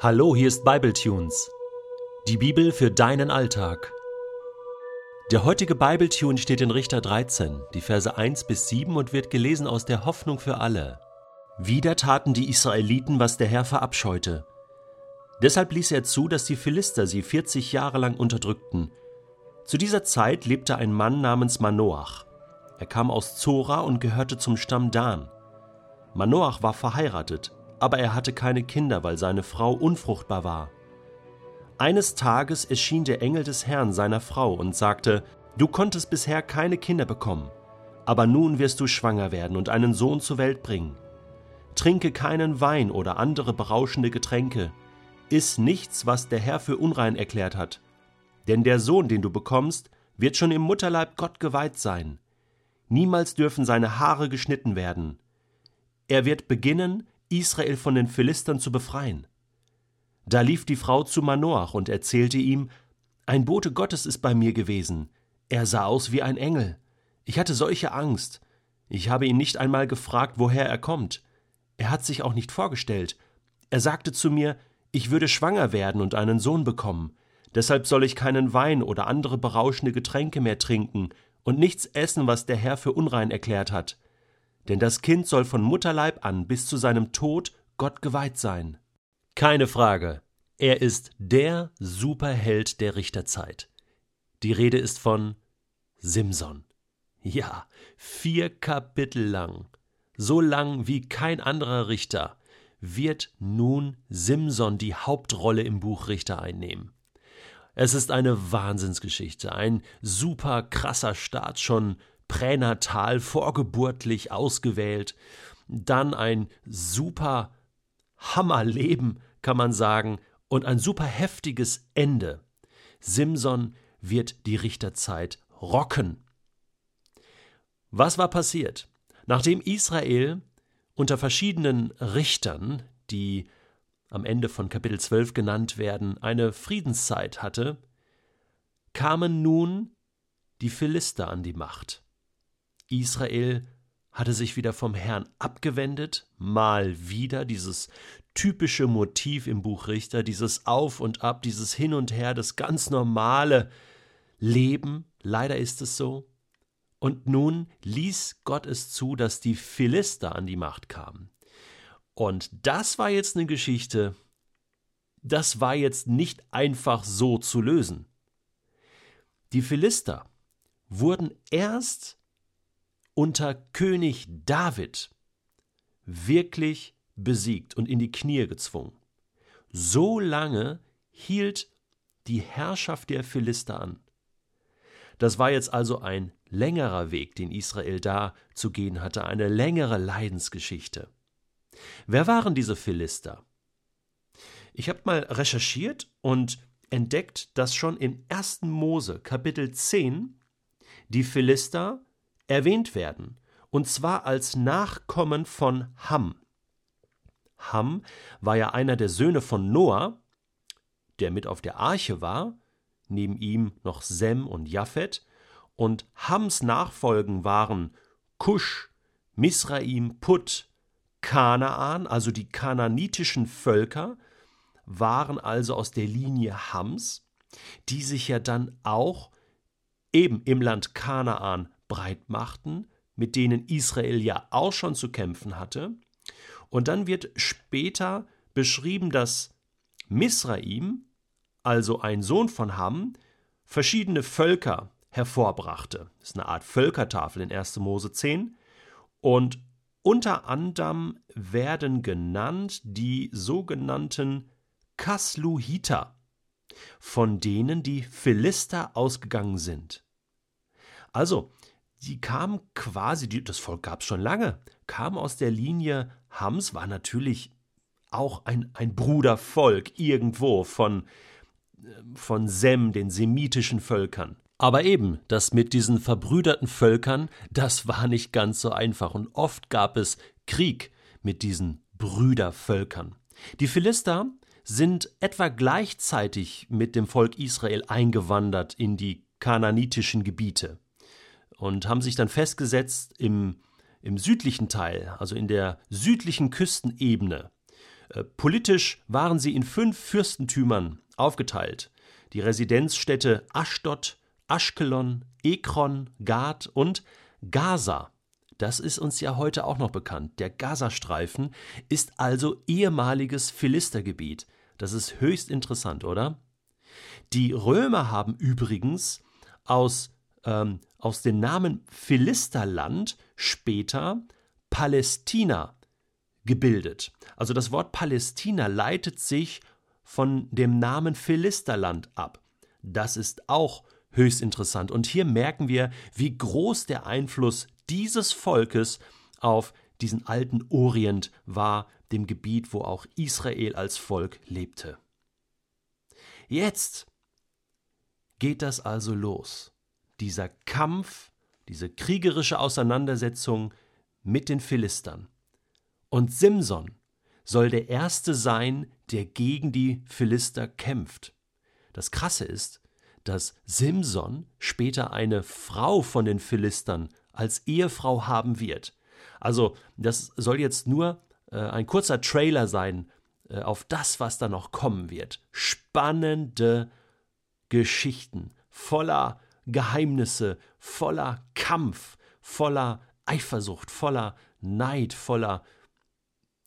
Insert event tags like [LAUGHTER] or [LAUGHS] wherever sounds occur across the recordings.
Hallo, hier ist Bibletunes. Die Bibel für deinen Alltag. Der heutige Bibletune steht in Richter 13, die Verse 1 bis 7 und wird gelesen aus der Hoffnung für alle. Wieder taten die Israeliten, was der Herr verabscheute. Deshalb ließ er zu, dass die Philister sie 40 Jahre lang unterdrückten. Zu dieser Zeit lebte ein Mann namens Manoach. Er kam aus Zora und gehörte zum Stamm Dan. Manoach war verheiratet aber er hatte keine Kinder, weil seine Frau unfruchtbar war. Eines Tages erschien der Engel des Herrn seiner Frau und sagte, Du konntest bisher keine Kinder bekommen, aber nun wirst du schwanger werden und einen Sohn zur Welt bringen. Trinke keinen Wein oder andere berauschende Getränke, iss nichts, was der Herr für unrein erklärt hat. Denn der Sohn, den du bekommst, wird schon im Mutterleib Gott geweiht sein. Niemals dürfen seine Haare geschnitten werden. Er wird beginnen, Israel von den Philistern zu befreien. Da lief die Frau zu Manoach und erzählte ihm, ein Bote Gottes ist bei mir gewesen. Er sah aus wie ein Engel. Ich hatte solche Angst. Ich habe ihn nicht einmal gefragt, woher er kommt. Er hat sich auch nicht vorgestellt. Er sagte zu mir, ich würde schwanger werden und einen Sohn bekommen. Deshalb soll ich keinen Wein oder andere berauschende Getränke mehr trinken und nichts essen, was der Herr für unrein erklärt hat denn das Kind soll von Mutterleib an bis zu seinem Tod Gott geweiht sein. Keine Frage, er ist der Superheld der Richterzeit. Die Rede ist von Simson. Ja, vier Kapitel lang, so lang wie kein anderer Richter, wird nun Simson die Hauptrolle im Buch Richter einnehmen. Es ist eine Wahnsinnsgeschichte, ein super krasser Start schon pränatal, vorgeburtlich ausgewählt, dann ein super Hammerleben, kann man sagen, und ein super heftiges Ende. Simson wird die Richterzeit rocken. Was war passiert? Nachdem Israel unter verschiedenen Richtern, die am Ende von Kapitel 12 genannt werden, eine Friedenszeit hatte, kamen nun die Philister an die Macht. Israel hatte sich wieder vom Herrn abgewendet, mal wieder dieses typische Motiv im Buch Richter, dieses Auf und Ab, dieses Hin und Her, das ganz normale Leben, leider ist es so. Und nun ließ Gott es zu, dass die Philister an die Macht kamen. Und das war jetzt eine Geschichte, das war jetzt nicht einfach so zu lösen. Die Philister wurden erst unter König David wirklich besiegt und in die Knie gezwungen. So lange hielt die Herrschaft der Philister an. Das war jetzt also ein längerer Weg, den Israel da zu gehen hatte, eine längere Leidensgeschichte. Wer waren diese Philister? Ich habe mal recherchiert und entdeckt, dass schon in 1. Mose Kapitel 10 die Philister erwähnt werden, und zwar als Nachkommen von Ham. Ham war ja einer der Söhne von Noah, der mit auf der Arche war, neben ihm noch Sem und Japhet, und Hams Nachfolgen waren Kusch, Misraim, Put, Kanaan, also die kananitischen Völker, waren also aus der Linie Hams, die sich ja dann auch eben im Land Kanaan breit machten, mit denen Israel ja auch schon zu kämpfen hatte. Und dann wird später beschrieben, dass Misraim, also ein Sohn von Ham, verschiedene Völker hervorbrachte. Das ist eine Art Völkertafel in 1. Mose 10. Und unter anderem werden genannt die sogenannten Kasluhiter, von denen die Philister ausgegangen sind. Also, die kam quasi, die, das Volk gab es schon lange, kam aus der Linie Hams, war natürlich auch ein, ein Brudervolk irgendwo von, von Sem, den semitischen Völkern. Aber eben, das mit diesen verbrüderten Völkern, das war nicht ganz so einfach und oft gab es Krieg mit diesen Brüdervölkern. Die Philister sind etwa gleichzeitig mit dem Volk Israel eingewandert in die kananitischen Gebiete und haben sich dann festgesetzt im, im südlichen Teil, also in der südlichen Küstenebene Äh, politisch waren sie in fünf Fürstentümern aufgeteilt. Die Residenzstädte Aschdod, Aschkelon, Ekron, Gad und Gaza. Das ist uns ja heute auch noch bekannt. Der Gazastreifen ist also ehemaliges Philistergebiet. Das ist höchst interessant, oder? Die Römer haben übrigens aus, ähm, aus dem Namen Philisterland später Palästina gebildet. Also das Wort Palästina leitet sich von dem Namen Philisterland ab. Das ist auch höchst interessant. Und hier merken wir, wie groß der Einfluss dieses Volkes auf diesen alten Orient war, dem Gebiet, wo auch Israel als Volk lebte. Jetzt geht das also los. Dieser Kampf, diese kriegerische Auseinandersetzung mit den Philistern. Und Simson soll der Erste sein, der gegen die Philister kämpft. Das Krasse ist, dass Simson später eine Frau von den Philistern als Ehefrau haben wird. Also das soll jetzt nur äh, ein kurzer Trailer sein äh, auf das, was da noch kommen wird. Spannende Geschichten voller Geheimnisse, voller Kampf, voller Eifersucht, voller Neid, voller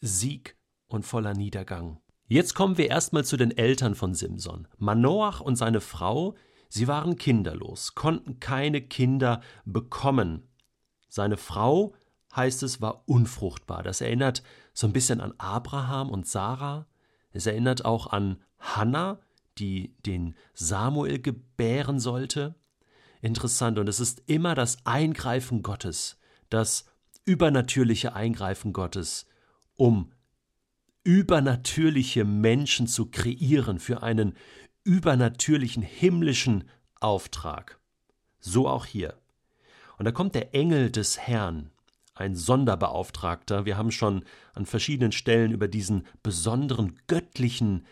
Sieg und voller Niedergang. Jetzt kommen wir erstmal zu den Eltern von Simson. Manoach und seine Frau, sie waren kinderlos, konnten keine Kinder bekommen. Seine Frau, heißt es, war unfruchtbar. Das erinnert so ein bisschen an Abraham und Sarah. Es erinnert auch an Hannah, die den Samuel gebären sollte. Interessant, und es ist immer das Eingreifen Gottes, das übernatürliche Eingreifen Gottes, um übernatürliche Menschen zu kreieren für einen übernatürlichen himmlischen Auftrag. So auch hier. Und da kommt der Engel des Herrn, ein Sonderbeauftragter. Wir haben schon an verschiedenen Stellen über diesen besonderen göttlichen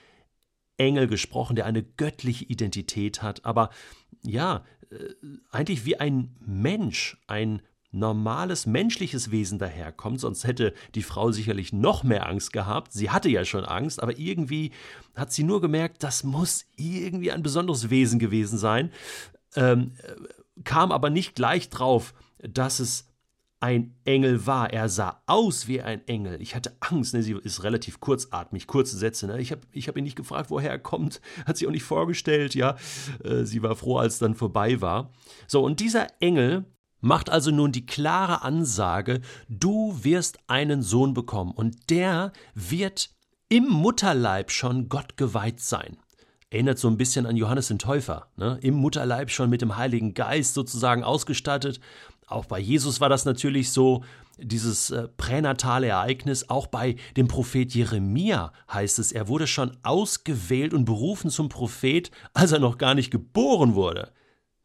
Engel gesprochen, der eine göttliche Identität hat, aber ja, äh, eigentlich wie ein Mensch, ein normales menschliches Wesen daherkommt, sonst hätte die Frau sicherlich noch mehr Angst gehabt. Sie hatte ja schon Angst, aber irgendwie hat sie nur gemerkt, das muss irgendwie ein besonderes Wesen gewesen sein, ähm, kam aber nicht gleich drauf, dass es ein Engel war. Er sah aus wie ein Engel. Ich hatte Angst. Ne? Sie ist relativ kurzatmig, kurze Sätze. Ne? Ich habe ich hab ihn nicht gefragt, woher er kommt. [LAUGHS] Hat sie auch nicht vorgestellt. Ja, äh, sie war froh, als dann vorbei war. So und dieser Engel macht also nun die klare Ansage, du wirst einen Sohn bekommen und der wird im Mutterleib schon Gott geweiht sein. Erinnert so ein bisschen an Johannes den Täufer, ne? im Mutterleib schon mit dem Heiligen Geist sozusagen ausgestattet. Auch bei Jesus war das natürlich so, dieses äh, pränatale Ereignis. Auch bei dem Prophet Jeremia heißt es, er wurde schon ausgewählt und berufen zum Prophet, als er noch gar nicht geboren wurde.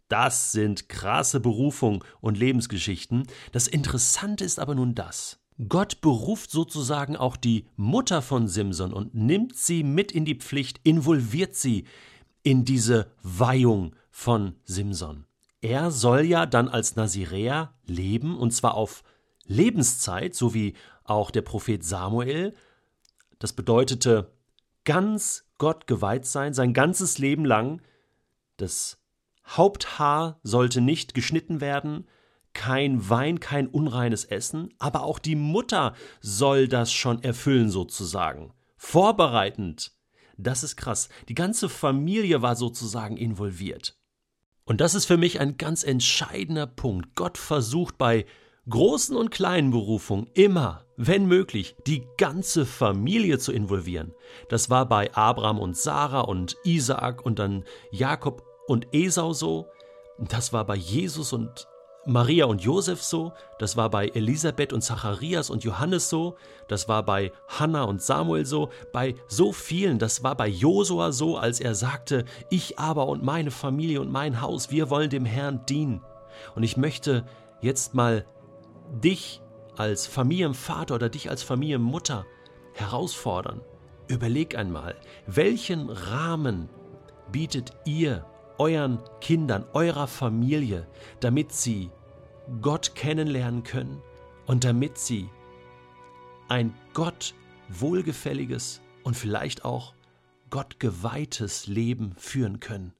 Das sind krasse Berufung und Lebensgeschichten. Das Interessante ist aber nun das. Gott beruft sozusagen auch die Mutter von Simson und nimmt sie mit in die Pflicht, involviert sie in diese Weihung von Simson. Er soll ja dann als Naziräer leben, und zwar auf Lebenszeit, so wie auch der Prophet Samuel. Das bedeutete ganz Gott geweiht sein, sein ganzes Leben lang. Das Haupthaar sollte nicht geschnitten werden, kein Wein, kein unreines Essen, aber auch die Mutter soll das schon erfüllen sozusagen. Vorbereitend. Das ist krass. Die ganze Familie war sozusagen involviert. Und das ist für mich ein ganz entscheidender Punkt. Gott versucht bei großen und kleinen Berufungen immer, wenn möglich, die ganze Familie zu involvieren. Das war bei Abraham und Sarah und Isaak und dann Jakob und Esau so, das war bei Jesus und Maria und Josef so, das war bei Elisabeth und Zacharias und Johannes so, das war bei Hannah und Samuel so, bei so vielen, das war bei Josua so, als er sagte, ich aber und meine Familie und mein Haus, wir wollen dem Herrn dienen. Und ich möchte jetzt mal dich als Familienvater oder dich als Familienmutter herausfordern. Überleg einmal, welchen Rahmen bietet ihr euren Kindern, eurer Familie, damit sie Gott kennenlernen können und damit sie ein Gott wohlgefälliges und vielleicht auch gottgeweihtes Leben führen können.